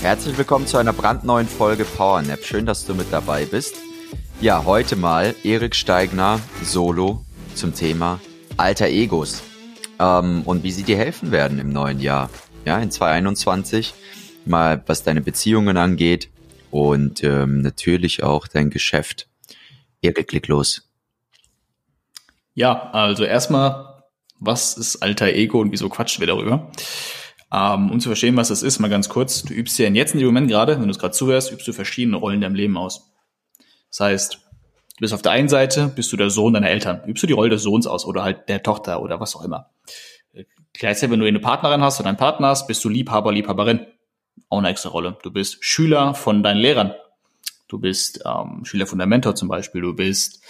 Herzlich willkommen zu einer brandneuen Folge PowerNap. Schön, dass du mit dabei bist. Ja, heute mal Erik Steigner solo zum Thema alter Egos ähm, und wie sie dir helfen werden im neuen Jahr. Ja, in 2021 mal was deine Beziehungen angeht und ähm, natürlich auch dein Geschäft. Erik, klick los. Ja, also erstmal, was ist alter Ego und wieso quatschen wir darüber? Ähm, um zu verstehen, was das ist, mal ganz kurz. Du übst ja jetzt in dem Moment gerade, wenn du es gerade zuhörst, übst du verschiedene Rollen in deinem Leben aus. Das heißt, du bist auf der einen Seite, bist du der Sohn deiner Eltern. Übst du die Rolle des Sohns aus oder halt der Tochter oder was auch immer. Gleichzeitig, wenn du eine Partnerin hast oder einen Partner hast, bist du Liebhaber, Liebhaberin. Auch eine extra Rolle. Du bist Schüler von deinen Lehrern. Du bist ähm, Schüler von deinem Mentor zum Beispiel. Du bist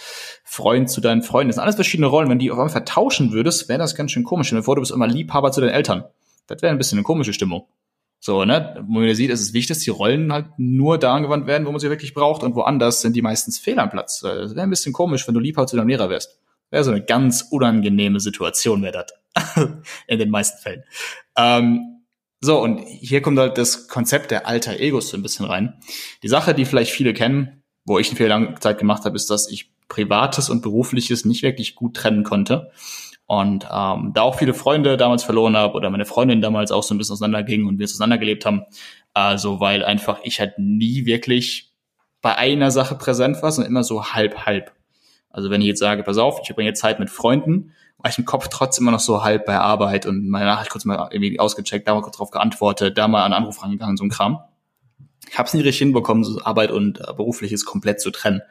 Freund zu deinen Freunden. Das sind alles verschiedene Rollen. Wenn die auf einmal vertauschen würdest, wäre das ganz schön komisch. Stell dir vor, du bist immer Liebhaber zu deinen Eltern. Das wäre ein bisschen eine komische Stimmung. So, ne? Wo man sieht, ist wichtig, dass die Rollen halt nur da angewandt werden, wo man sie wirklich braucht und woanders sind die meistens Fehl am Platz. Das wäre ein bisschen komisch, wenn du Liebhaber zu deinem Lehrer wärst. Wäre so eine ganz unangenehme Situation, wäre das. In den meisten Fällen. Ähm, so, und hier kommt halt das Konzept der alter Egos so ein bisschen rein. Die Sache, die vielleicht viele kennen, wo ich eine viel lange Zeit gemacht habe, ist, dass ich Privates und Berufliches nicht wirklich gut trennen konnte. Und ähm, da auch viele Freunde damals verloren habe oder meine Freundin damals auch so ein bisschen auseinanderging und wir auseinandergelebt haben. Also weil einfach ich halt nie wirklich bei einer Sache präsent war, sondern immer so halb halb. Also wenn ich jetzt sage, pass auf, ich verbringe Zeit mit Freunden, war ich im Kopf trotzdem immer noch so halb bei Arbeit und meine Nachricht kurz mal irgendwie ausgecheckt, da mal kurz drauf geantwortet, da mal einen Anruf rangegangen, so ein Kram. Ich habe es nie richtig hinbekommen, so Arbeit und äh, berufliches komplett zu trennen.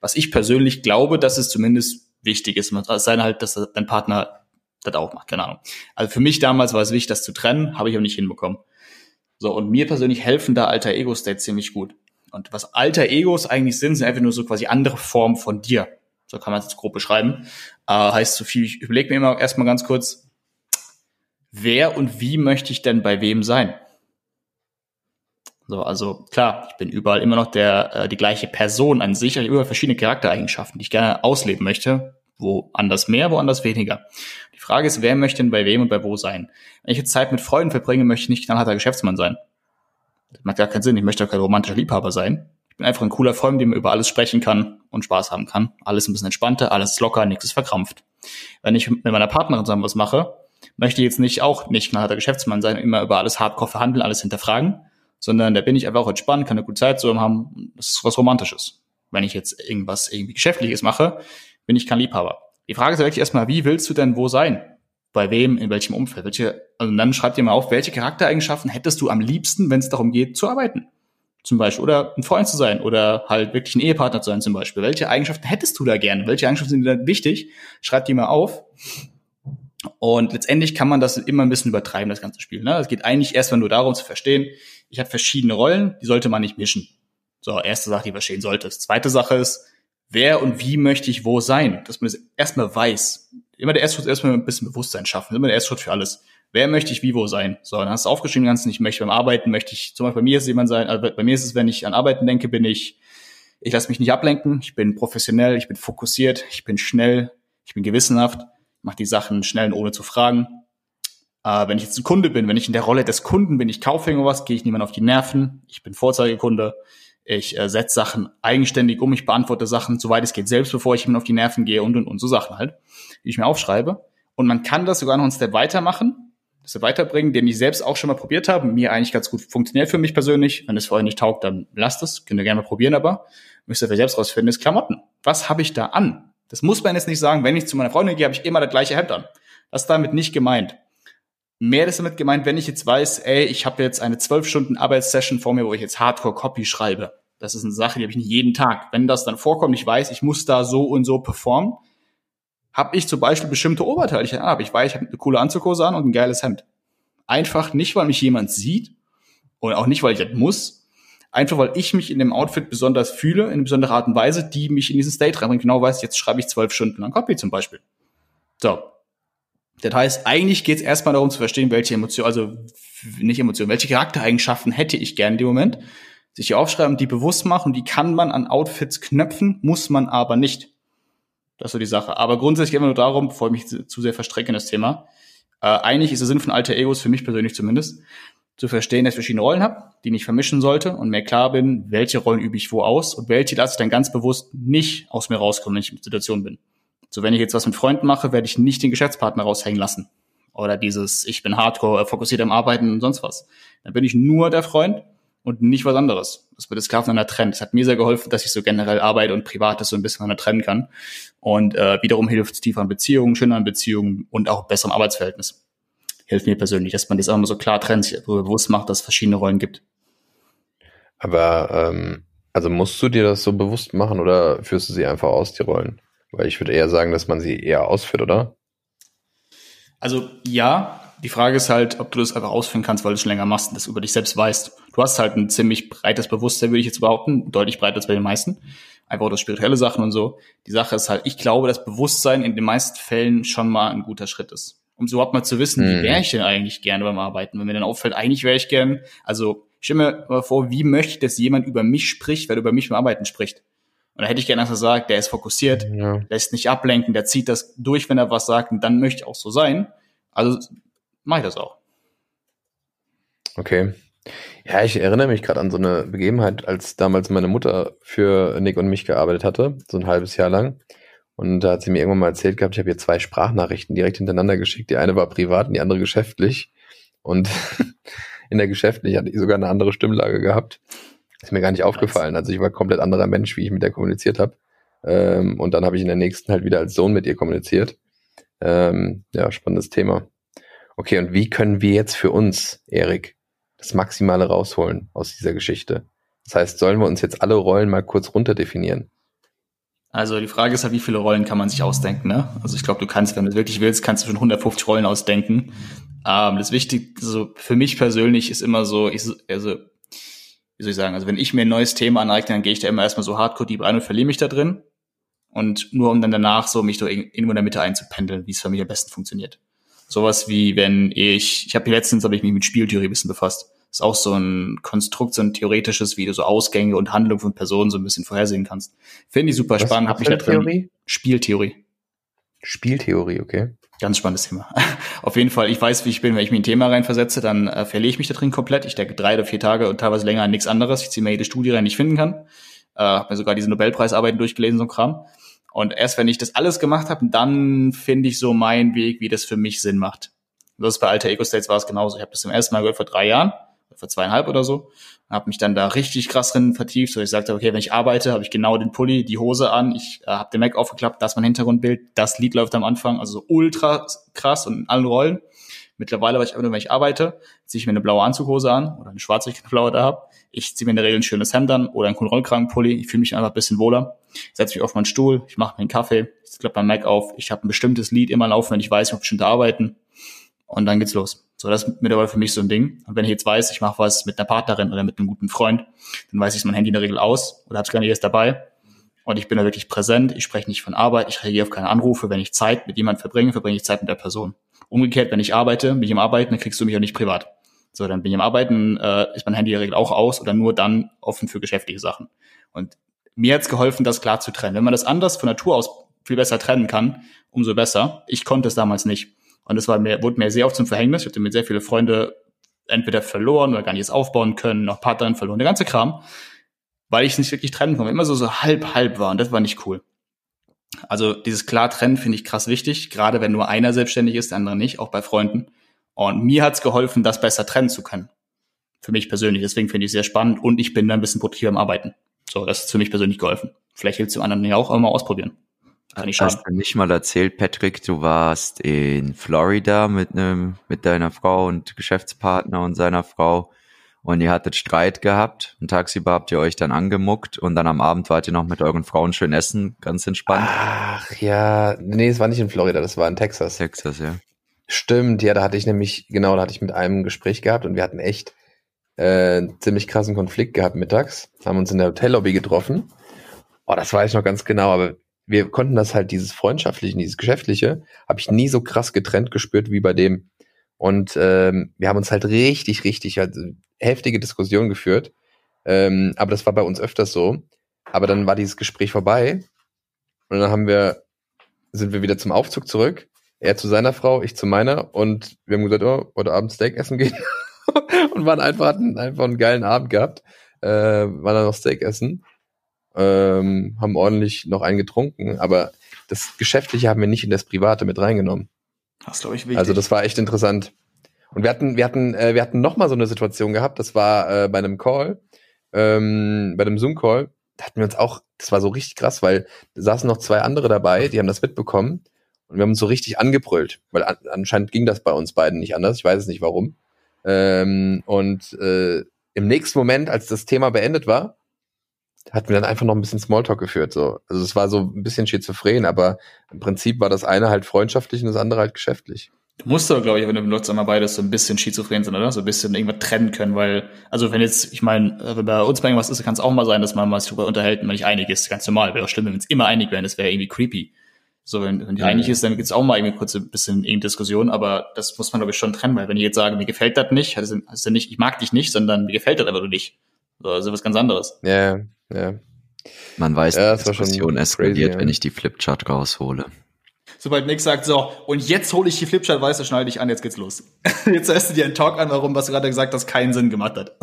Was ich persönlich glaube, dass es zumindest wichtig ist. Es sei denn halt, dass dein Partner das auch macht, keine Ahnung. Also für mich damals war es wichtig, das zu trennen, habe ich aber nicht hinbekommen. So, und mir persönlich helfen da alter Ego-States ziemlich gut. Und was alter Egos eigentlich sind, sind einfach nur so quasi andere Formen von dir. So kann man es jetzt grob beschreiben. Äh, heißt so viel, ich überlege mir immer erstmal ganz kurz, wer und wie möchte ich denn bei wem sein? So, also klar, ich bin überall immer noch der äh, die gleiche Person an sich, ich habe überall verschiedene Charaktereigenschaften, die ich gerne ausleben möchte, woanders mehr, woanders weniger. Die Frage ist, wer möchte denn bei wem und bei wo sein? Wenn ich jetzt Zeit mit Freunden verbringe, möchte ich nicht knallharter Geschäftsmann sein. Das macht gar keinen Sinn, ich möchte auch kein romantischer Liebhaber sein. Ich bin einfach ein cooler Freund, dem man über alles sprechen kann und Spaß haben kann. Alles ein bisschen entspannter, alles locker, nichts ist verkrampft. Wenn ich mit meiner Partnerin zusammen was mache, möchte ich jetzt nicht auch nicht knallharter Geschäftsmann sein, immer über alles hardcore verhandeln, alles hinterfragen, sondern da bin ich einfach auch entspannt, kann eine gute Zeit so haben. Das ist was Romantisches. Wenn ich jetzt irgendwas irgendwie Geschäftliches mache, bin ich kein Liebhaber. Die Frage ist wirklich erstmal, wie willst du denn wo sein? Bei wem, in welchem Umfeld? Welche, also dann schreib dir mal auf, welche Charaktereigenschaften hättest du am liebsten, wenn es darum geht, zu arbeiten? Zum Beispiel. Oder ein Freund zu sein oder halt wirklich ein Ehepartner zu sein zum Beispiel. Welche Eigenschaften hättest du da gerne? Welche Eigenschaften sind dir wichtig? Schreib die mal auf. Und letztendlich kann man das immer ein bisschen übertreiben, das ganze Spiel. Ne? Es geht eigentlich erstmal nur darum zu verstehen, ich habe verschiedene Rollen, die sollte man nicht mischen. So, erste Sache, die verstehen solltest. Zweite Sache ist, wer und wie möchte ich wo sein? Dass man das erstmal weiß. Immer der erste Schritt erstmal ein bisschen Bewusstsein schaffen. Immer der erste Schritt für alles. Wer möchte ich wie wo sein? So, dann hast du aufgeschrieben ganzen, ich möchte beim Arbeiten, möchte ich, zum Beispiel bei mir ist jemand sein, also bei mir ist es, wenn ich an Arbeiten denke, bin ich, ich lasse mich nicht ablenken, ich bin professionell, ich bin fokussiert, ich bin schnell, ich bin gewissenhaft, mache die Sachen schnell und ohne zu fragen. Äh, wenn ich jetzt ein Kunde bin, wenn ich in der Rolle des Kunden bin, ich kaufe irgendwas, gehe ich niemand auf die Nerven, ich bin Vorzeigekunde, ich äh, setze Sachen eigenständig um, ich beantworte Sachen, soweit es geht, selbst bevor ich ihm auf die Nerven gehe und und und so Sachen halt, die ich mir aufschreibe. Und man kann das sogar noch einen Step weitermachen, das weiterbringen, den ich selbst auch schon mal probiert habe, mir eigentlich ganz gut funktioniert für mich persönlich. Wenn es vorher nicht taugt, dann lasst es, könnt ihr gerne mal probieren, aber müsst ihr für selbst rausfinden, ist Klamotten. Was habe ich da an? Das muss man jetzt nicht sagen, wenn ich zu meiner Freundin gehe, habe ich immer das gleiche Hemd an. Das ist damit nicht gemeint. Mehr ist damit gemeint, wenn ich jetzt weiß, ey, ich habe jetzt eine zwölf Stunden Arbeitssession vor mir, wo ich jetzt Hardcore Copy schreibe. Das ist eine Sache, die habe ich nicht jeden Tag. Wenn das dann vorkommt, ich weiß, ich muss da so und so performen, habe ich zum Beispiel bestimmte Oberteile, die ich habe. Ich weiß, ich habe eine coole Anzughose an und ein geiles Hemd. Einfach nicht, weil mich jemand sieht und auch nicht, weil ich das muss, Einfach weil ich mich in dem Outfit besonders fühle, in einer besonderen Art und Weise, die mich in diesen State reinbringt. Genau weiß, jetzt schreibe ich zwölf Stunden lang Copy zum Beispiel. So. Das heißt, eigentlich geht es erstmal darum zu verstehen, welche Emotionen, also nicht Emotionen, welche Charaktereigenschaften hätte ich gern in dem Moment. Sich die aufschreiben, die bewusst machen, die kann man an Outfits knöpfen, muss man aber nicht. Das ist so die Sache. Aber grundsätzlich geht immer nur darum, bevor ich mich zu, zu sehr verstrecke in das Thema, äh, eigentlich ist der Sinn von alter Egos, für mich persönlich zumindest, zu verstehen, dass ich verschiedene Rollen habe, die ich vermischen sollte und mir klar bin, welche Rollen übe ich wo aus und welche lasse ich dann ganz bewusst nicht aus mir rauskommen, wenn ich in Situation bin. So, wenn ich jetzt was mit Freunden mache, werde ich nicht den Geschäftspartner raushängen lassen. Oder dieses, ich bin hardcore, fokussiert am Arbeiten und sonst was. Dann bin ich nur der Freund und nicht was anderes. Das wird das klar voneinander trennen. Das hat mir sehr geholfen, dass ich so generell Arbeit und Privates so ein bisschen voneinander trennen kann. Und äh, wiederum hilft es tieferen Beziehungen, schöneren Beziehungen und auch besserem Arbeitsverhältnis. Hilft mir persönlich, dass man das auch immer so klar trennt, sich bewusst macht, dass es verschiedene Rollen gibt. Aber ähm, also musst du dir das so bewusst machen oder führst du sie einfach aus, die Rollen? Weil ich würde eher sagen, dass man sie eher ausführt, oder? Also ja, die Frage ist halt, ob du das einfach ausführen kannst, weil du es schon länger machst und das über dich selbst weißt. Du hast halt ein ziemlich breites Bewusstsein, würde ich jetzt behaupten, deutlich breiter als bei den meisten. Einfach auch das spirituelle Sachen und so. Die Sache ist halt, ich glaube, dass Bewusstsein in den meisten Fällen schon mal ein guter Schritt ist. Um so überhaupt mal zu wissen, mhm. wie wäre ich denn eigentlich gerne beim Arbeiten? Wenn mir dann auffällt, eigentlich wäre ich gern, also ich stelle mir mal vor, wie möchte ich, dass jemand über mich spricht, weil er über mich beim Arbeiten spricht. Und da hätte ich gerne gesagt, der ist fokussiert, ja. lässt nicht ablenken, der zieht das durch, wenn er was sagt, und dann möchte ich auch so sein. Also mache ich das auch. Okay. Ja, ich erinnere mich gerade an so eine Begebenheit, als damals meine Mutter für Nick und mich gearbeitet hatte, so ein halbes Jahr lang. Und da hat sie mir irgendwann mal erzählt gehabt, ich habe ihr zwei Sprachnachrichten direkt hintereinander geschickt. Die eine war privat und die andere geschäftlich. Und in der geschäftlich hatte ich sogar eine andere Stimmlage gehabt. Ist mir gar nicht aufgefallen. Also ich war komplett anderer Mensch, wie ich mit der kommuniziert habe. Ähm, und dann habe ich in der nächsten halt wieder als Sohn mit ihr kommuniziert. Ähm, ja, spannendes Thema. Okay, und wie können wir jetzt für uns, Erik, das Maximale rausholen aus dieser Geschichte? Das heißt, sollen wir uns jetzt alle Rollen mal kurz runterdefinieren? Also die Frage ist halt, wie viele Rollen kann man sich ausdenken? Ne? Also ich glaube, du kannst, wenn du wirklich willst, kannst du schon 150 Rollen ausdenken. Ähm, das Wichtige, also für mich persönlich ist immer so, ich, also wie soll ich sagen, also wenn ich mir ein neues Thema aneigne, dann gehe ich da immer erstmal so hardcore deep rein und verliere mich da drin. Und nur um dann danach so mich so irgendwo in der Mitte einzupendeln, wie es für mich am besten funktioniert. Sowas wie wenn ich, ich habe letztens habe ich mich mit Spieltheorie ein bisschen befasst. Ist auch so ein Konstrukt, so ein theoretisches, wie du so Ausgänge und Handlungen von Personen so ein bisschen vorhersehen kannst. Finde ich super Was spannend. Hab mich da drin. Theorie? Spieltheorie. Spieltheorie, okay. Ganz spannendes Thema. Auf jeden Fall, ich weiß, wie ich bin. Wenn ich in ein Thema reinversetze, dann äh, verliere ich mich da drin komplett. Ich denke drei oder vier Tage und teilweise länger an nichts anderes. Ich ziehe mir jede Studie rein, die ich finden kann. Äh, habe mir sogar diese Nobelpreisarbeiten durchgelesen, so ein Kram. Und erst wenn ich das alles gemacht habe, dann finde ich so meinen Weg, wie das für mich Sinn macht. Das ist bei Alter Ego States war es genauso. Ich habe das zum ersten Mal gehört vor drei Jahren, vor zweieinhalb oder so habe mich dann da richtig krass drin vertieft, so ich sagte, okay, wenn ich arbeite, habe ich genau den Pulli, die Hose an, ich äh, habe den Mac aufgeklappt, das ist mein Hintergrundbild, das Lied läuft am Anfang, also so ultra krass und in allen Rollen. Mittlerweile, weil ich wenn ich arbeite, ziehe ich mir eine blaue Anzughose an oder eine schwarze, ich keine blaue da habe. Ich ziehe mir in der Regel ein schönes Hemd an oder einen coolen. Ich fühle mich einfach ein bisschen wohler. Setze mich auf meinen Stuhl, ich mache mir einen Kaffee, ich klappe mein Mac auf. Ich habe ein bestimmtes Lied immer laufen, wenn ich weiß, ich muss bestimmte arbeiten. Und dann geht's los. So, das ist mittlerweile für mich so ein Ding. Und wenn ich jetzt weiß, ich mache was mit einer Partnerin oder mit einem guten Freund, dann weiß ich mein Handy in der Regel aus oder habe es gar nicht erst dabei. Und ich bin da wirklich präsent. Ich spreche nicht von Arbeit. Ich reagiere auf keine Anrufe. Wenn ich Zeit mit jemandem verbringe, verbringe ich Zeit mit der Person. Umgekehrt, wenn ich arbeite, bin ich am Arbeiten, dann kriegst du mich auch nicht privat. So, dann bin ich am Arbeiten, äh, ist mein Handy in der Regel auch aus oder nur dann offen für geschäftliche Sachen. Und mir hat's geholfen, das klar zu trennen. Wenn man das anders von Natur aus viel besser trennen kann, umso besser. Ich konnte es damals nicht. Und das war mir, wurde mir sehr oft zum Verhängnis. Ich hatte mit sehr viele Freunde entweder verloren oder gar nicht aufbauen können, noch Partnerin verloren, der ganze Kram, weil ich es nicht wirklich trennen konnte, immer so, so halb, halb war und das war nicht cool. Also dieses klar trennen finde ich krass wichtig, gerade wenn nur einer selbstständig ist, der andere nicht, auch bei Freunden. Und mir hat's geholfen, das besser trennen zu können. Für mich persönlich. Deswegen finde ich es sehr spannend und ich bin da ein bisschen produktiver am Arbeiten. So, das ist für mich persönlich geholfen. Vielleicht hilft es dem anderen ja auch, auch mal ausprobieren. Kann nicht Hast du nicht mal erzählt, Patrick, du warst in Florida mit einem, mit deiner Frau und Geschäftspartner und seiner Frau und ihr hattet Streit gehabt und tagsüber habt ihr euch dann angemuckt und dann am Abend wart ihr noch mit euren Frauen schön essen, ganz entspannt. Ach ja, nee, es war nicht in Florida, das war in Texas. Texas, ja. Stimmt, ja, da hatte ich nämlich, genau, da hatte ich mit einem Gespräch gehabt und wir hatten echt äh, ziemlich krassen Konflikt gehabt mittags, haben uns in der Hotellobby getroffen. Oh, das weiß ich noch ganz genau, aber wir konnten das halt, dieses Freundschaftliche, dieses Geschäftliche, habe ich nie so krass getrennt gespürt wie bei dem. Und ähm, wir haben uns halt richtig, richtig, halt heftige Diskussionen geführt. Ähm, aber das war bei uns öfters so. Aber dann war dieses Gespräch vorbei und dann haben wir, sind wir wieder zum Aufzug zurück. Er zu seiner Frau, ich zu meiner und wir haben gesagt, oh, heute Abend Steak essen gehen. und waren einfach, hatten einfach einen geilen Abend gehabt. Äh, waren dann noch Steak essen ähm, haben ordentlich noch einen getrunken, aber das Geschäftliche haben wir nicht in das Private mit reingenommen. Das glaube ich wichtig. Also das war echt interessant. Und wir hatten, wir hatten, äh, wir hatten noch mal so eine Situation gehabt. Das war äh, bei einem Call, ähm, bei einem Zoom-Call. Da hatten wir uns auch, das war so richtig krass, weil da saßen noch zwei andere dabei, die haben das mitbekommen und wir haben uns so richtig angebrüllt, weil an, anscheinend ging das bei uns beiden nicht anders. Ich weiß es nicht warum. Ähm, und äh, im nächsten Moment, als das Thema beendet war, hatten wir dann einfach noch ein bisschen Smalltalk geführt. So. Also es war so ein bisschen schizophren, aber im Prinzip war das eine halt freundschaftlich und das andere halt geschäftlich. Du musst doch, glaube ich, wenn du benutzt, einmal beides so ein bisschen schizophren sind, oder? So ein bisschen irgendwas trennen können, weil, also wenn jetzt, ich meine, wenn bei uns bei irgendwas ist, kann es auch mal sein, dass man mal darüber unterhält und man nicht einig ist. Ganz normal. Wäre auch schlimm, wenn wir uns immer einig wären, das wäre irgendwie creepy. So, wenn, wenn die ja, einig ist, dann gibt's auch mal irgendwie kurz ein bisschen in Diskussion, aber das muss man, glaube ich, schon trennen, weil wenn ich jetzt sage, mir gefällt das nicht, heißt das ja nicht, ich mag dich nicht, sondern mir gefällt das einfach nur nicht. So, also was ganz anderes. Ja, ja. Man weiß, ja, die Diskussion eskaliert, ja. wenn ich die Flipchart raushole. Sobald Nick sagt, so, und jetzt hole ich die Flipchart, weißt du, schneide ich an, jetzt geht's los. jetzt hörst du dir einen Talk an, warum, was du gerade gesagt hast, keinen Sinn gemacht hat.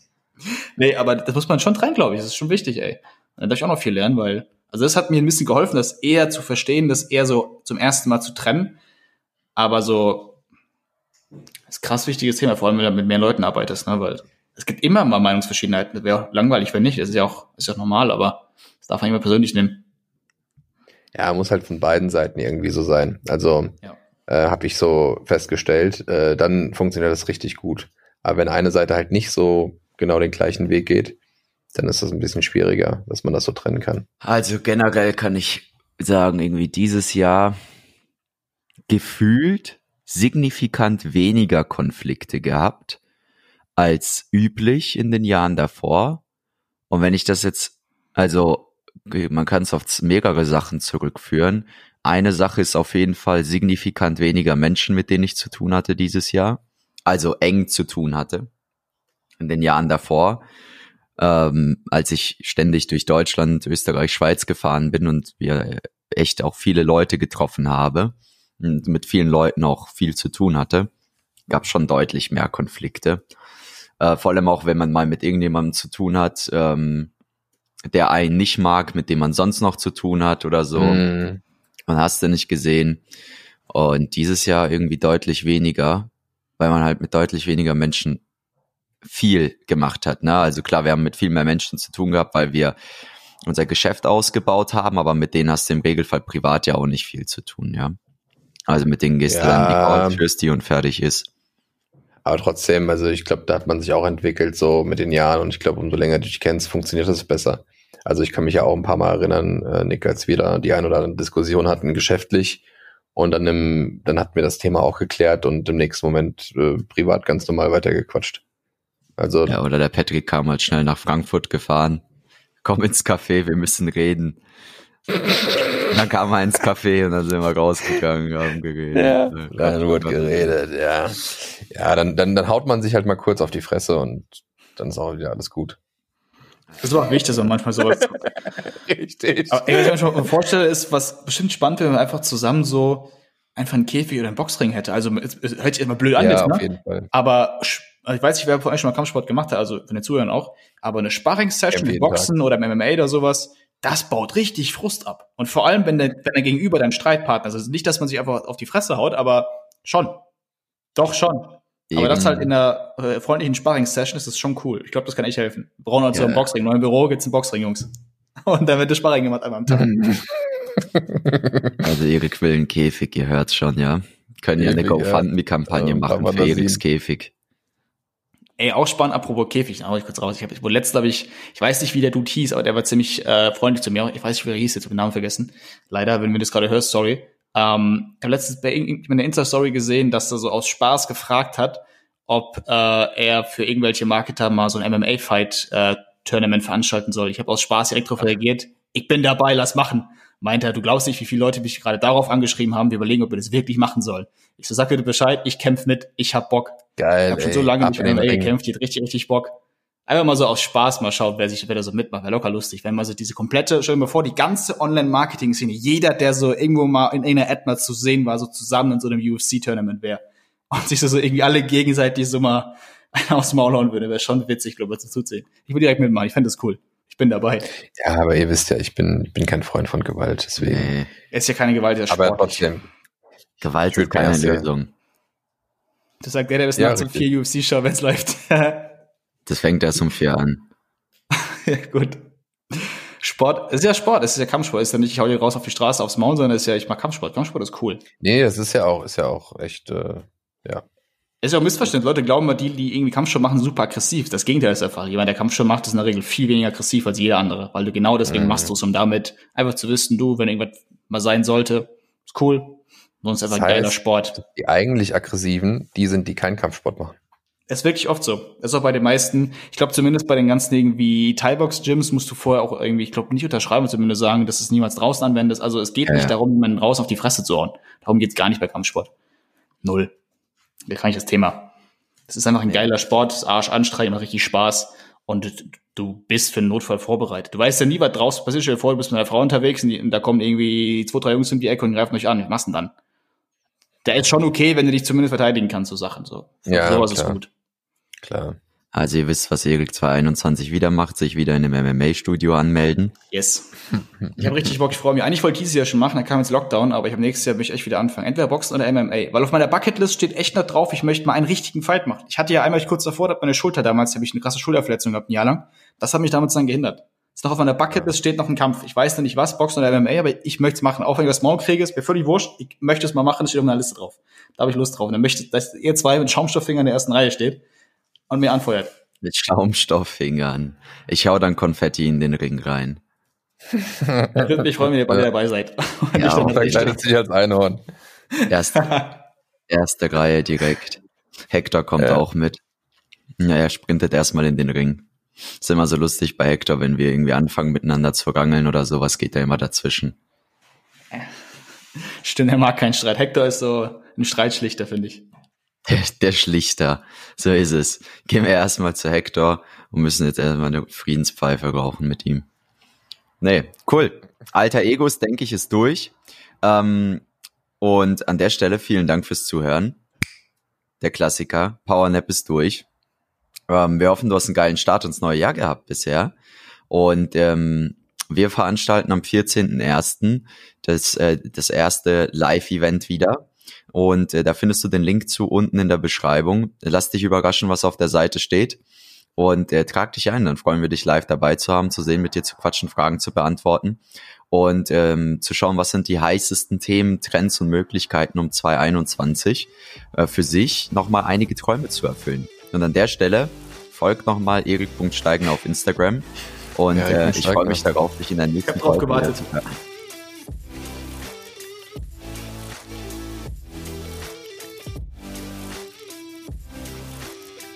nee, aber das muss man schon trennen, glaube ich. Das ist schon wichtig, ey. Da darf ich auch noch viel lernen, weil, also das hat mir ein bisschen geholfen, das eher zu verstehen, das eher so zum ersten Mal zu trennen. Aber so, das ist krass wichtiges Thema, vor allem wenn du mit mehr Leuten arbeitest, ne, weil es gibt immer mal Meinungsverschiedenheiten. Das wäre langweilig, wenn nicht. Das ist ja auch, ist ja auch normal, aber das darf man immer persönlich nehmen. Ja, muss halt von beiden Seiten irgendwie so sein. Also ja. äh, habe ich so festgestellt, äh, dann funktioniert das richtig gut. Aber wenn eine Seite halt nicht so genau den gleichen Weg geht, dann ist das ein bisschen schwieriger, dass man das so trennen kann. Also generell kann ich sagen, irgendwie dieses Jahr gefühlt signifikant weniger Konflikte gehabt als üblich in den Jahren davor. Und wenn ich das jetzt, also man kann es auf mehrere Sachen zurückführen. Eine Sache ist auf jeden Fall signifikant weniger Menschen, mit denen ich zu tun hatte dieses Jahr. Also eng zu tun hatte. In den Jahren davor. Ähm, als ich ständig durch Deutschland, Österreich, Schweiz gefahren bin und wir echt auch viele Leute getroffen habe und mit vielen Leuten auch viel zu tun hatte, gab schon deutlich mehr Konflikte. Äh, vor allem auch, wenn man mal mit irgendjemandem zu tun hat, ähm, der einen nicht mag, mit dem man sonst noch zu tun hat oder so. Mm. Man hast du nicht gesehen. Und dieses Jahr irgendwie deutlich weniger, weil man halt mit deutlich weniger Menschen viel gemacht hat. Ne? Also klar, wir haben mit viel mehr Menschen zu tun gehabt, weil wir unser Geschäft ausgebaut haben, aber mit denen hast du im Regelfall privat ja auch nicht viel zu tun, ja. Also mit denen gehst ja. du dann die Couch, die und fertig ist. Aber trotzdem, also ich glaube, da hat man sich auch entwickelt so mit den Jahren und ich glaube, umso länger du dich kennst, funktioniert das besser. Also ich kann mich ja auch ein paar Mal erinnern, äh, Nick, als wir da die ein oder andere Diskussion hatten, geschäftlich. Und dann, im, dann hatten wir das Thema auch geklärt und im nächsten Moment äh, privat ganz normal weitergequatscht. Also ja, oder der Patrick kam halt schnell nach Frankfurt gefahren. Komm ins Café, wir müssen reden dann kam er ins Café und dann sind wir rausgegangen, haben geredet. Ja, dann wurde geredet, ja. Ja, dann, dann, dann haut man sich halt mal kurz auf die Fresse und dann ist auch wieder alles gut. Das ist auch wichtig, so manchmal sowas. Richtig. Aber, ey, was ich mir schon vorstelle, ist, was bestimmt spannend wäre, wenn man einfach zusammen so einfach einen Käfig oder einen Boxring hätte. Also, es, es hört sich immer blöd an ja, jetzt, ne? auf jeden Fall. Aber also ich weiß nicht, wer vorhin schon mal Kampfsport gemacht hat, also wenn ihr zuhören auch, aber eine Sparring-Session mit Boxen Tag. oder im MMA oder sowas, das baut richtig Frust ab. Und vor allem, wenn der, wenn der Gegenüber dein Streitpartner ist. Also nicht, dass man sich einfach auf die Fresse haut, aber schon. Doch schon. Eben. Aber das halt in einer äh, freundlichen Sparring-Session ist das schon cool. Ich glaube, das kann echt helfen. Wir brauchen also ja. einen Boxring. Neuen Büro gibt's einen Boxring, Jungs. Und dann wird der Sparring gemacht einmal am Tag. also Erik will einen Käfig, ihr hört's schon, ja. Können ja eine GoFundMe-Kampagne ja. machen für Eriks Käfig. Ey, auch spannend, apropos Käfig, hau ich kurz raus. Ich habe letztens habe ich, ich weiß nicht, wie der Dude hieß, aber der war ziemlich äh, freundlich zu mir. Ich weiß nicht, wie er hieß, jetzt habe den Namen vergessen. Leider, wenn du das gerade hörst, sorry. Ähm, ich habe letztens bei einer Insta-Story gesehen, dass er so aus Spaß gefragt hat, ob äh, er für irgendwelche Marketer mal so ein MMA-Fight-Tournament äh, veranstalten soll. Ich habe aus Spaß direkt darauf reagiert. Ich bin dabei, lass machen. Meint er, du glaubst nicht, wie viele Leute mich gerade darauf angeschrieben haben. Wir überlegen, ob wir das wirklich machen sollen. Ich so, sag bitte Bescheid, ich kämpf mit, ich hab Bock. Geil. Ich habe schon so lange nicht MMA gekämpft, die hat richtig, richtig Bock einfach mal so aus Spaß mal schaut, wer sich, wer da so mitmacht, wäre locker lustig. Wenn man so diese komplette, stell dir mal vor, die ganze Online-Marketing-Szene, jeder, der so irgendwo mal in einer Ad mal zu sehen war, so zusammen in so einem UFC-Tournament wäre. Und sich so, so irgendwie alle gegenseitig so mal aufs Maul hauen würde, wäre schon witzig, glaube ich, zu zusehen. Ich würde direkt mitmachen, ich fände das cool. Ich bin dabei. Ja, aber ihr wisst ja, ich bin, ich bin kein Freund von Gewalt, deswegen. Nee. Es ist ja keine Gewalt, der Aber trotzdem. Gewalt ist keine Lösung. Das sagt der, der bis ja, nachts um vier UFC-Show, wenn es läuft. Das fängt erst um vier an. ja, gut. Sport, es ist ja Sport, es ist ja Kampfsport, es ist ja nicht, ich hau hier raus auf die Straße aufs Maul, sondern es ist ja, ich mag Kampfsport. Kampfsport ist cool. Nee, das ist ja auch, ist ja auch echt, äh, ja. Es ist ja auch Missverständnis. Leute glauben immer, die, die irgendwie Kampfsport machen, super aggressiv. Das Gegenteil ist einfach. Jemand, der Kampfsport macht, ist in der Regel viel weniger aggressiv als jeder andere, weil du genau deswegen mhm. machst du es, um damit einfach zu wissen, du, wenn irgendwas mal sein sollte, ist cool. Sonst einfach das heißt, ein geiler Sport. Die eigentlich aggressiven, die sind, die keinen Kampfsport machen. Es ist wirklich oft so. Ist auch bei den meisten, ich glaube zumindest bei den ganzen Dingen wie Thai-Box-Gyms musst du vorher auch irgendwie, ich glaube, nicht unterschreiben, zumindest sagen, dass es niemals draußen anwendest. Also es geht ja, nicht ja. darum, jemanden raus auf die Fresse zu hauen. Darum geht's gar nicht bei Kampfsport. Null. Da kann ich das Thema. Es ist einfach ein geiler Sport, Arsch anstrengend, macht richtig Spaß und du bist für einen Notfall vorbereitet. Du weißt ja nie, was draußen passiert. Stell dir vor, du bist mit einer Frau unterwegs und, die, und da kommen irgendwie zwei, drei Jungs um die Ecke und greifen euch an. Was machst du denn dann? Der ist schon okay, wenn du dich zumindest verteidigen kannst, so Sachen. So. Ja, sowas ist gut. Klar. Also ihr wisst, was Erik 221 wieder macht, sich wieder in einem MMA-Studio anmelden. Yes. Ich habe richtig Bock, ich freue mich. Eigentlich wollte ich dieses Jahr schon machen, dann kam jetzt Lockdown, aber ich habe nächstes Jahr mich echt wieder anfangen. Entweder Boxen oder MMA. Weil auf meiner Bucketlist steht echt noch drauf, ich möchte mal einen richtigen Fight machen. Ich hatte ja einmal kurz davor, da meine Schulter damals, habe ich eine krasse Schulterverletzung gehabt, ein Jahr lang. Das hat mich damals dann gehindert. Ist noch auf meiner Bucketlist steht noch ein Kampf. Ich weiß noch nicht was, Boxen oder MMA, aber ich möchte es machen. Auch wenn ich das morgen kriege, ist mir völlig wurscht. Ich möchte es mal machen, das steht auf meiner Liste drauf. Da habe ich Lust drauf. Und dann möchte, dass ihr zwei mit Schaumstofffingern in der ersten Reihe steht und mir anfeuert. Mit Schaumstofffingern. Ich hau dann Konfetti in den Ring rein. ich freue mich, wenn ihr dabei seid. Und ja, verkleidet sich als Einhorn. Erste, erste Reihe direkt. Hector kommt ja. auch mit. Ja, er sprintet erstmal in den Ring. Ist immer so lustig bei Hector, wenn wir irgendwie anfangen miteinander zu rangeln oder sowas, geht er immer dazwischen. Stimmt, er mag keinen Streit. Hector ist so ein Streitschlichter, finde ich. Der, der Schlichter. So ist es. Gehen wir erstmal zu Hector und müssen jetzt erstmal eine Friedenspfeife rauchen mit ihm. Nee, cool. Alter Egos, denke ich, ist durch. Ähm, und an der Stelle vielen Dank fürs Zuhören. Der Klassiker. Powernap ist durch. Ähm, wir hoffen, du hast einen geilen Start ins neue Jahr gehabt bisher. Und ähm, wir veranstalten am 14.01. das, äh, das erste Live-Event wieder. Und äh, da findest du den Link zu unten in der Beschreibung. Lass dich überraschen, was auf der Seite steht. Und äh, trag dich ein, dann freuen wir dich live dabei zu haben, zu sehen, mit dir zu quatschen, Fragen zu beantworten und ähm, zu schauen, was sind die heißesten Themen, Trends und Möglichkeiten um 2021 äh, für sich nochmal einige Träume zu erfüllen. Und an der Stelle folgt nochmal erik.steigen auf Instagram und ja, äh, ich freue mich darauf, dich in der nächsten Folge zu hören.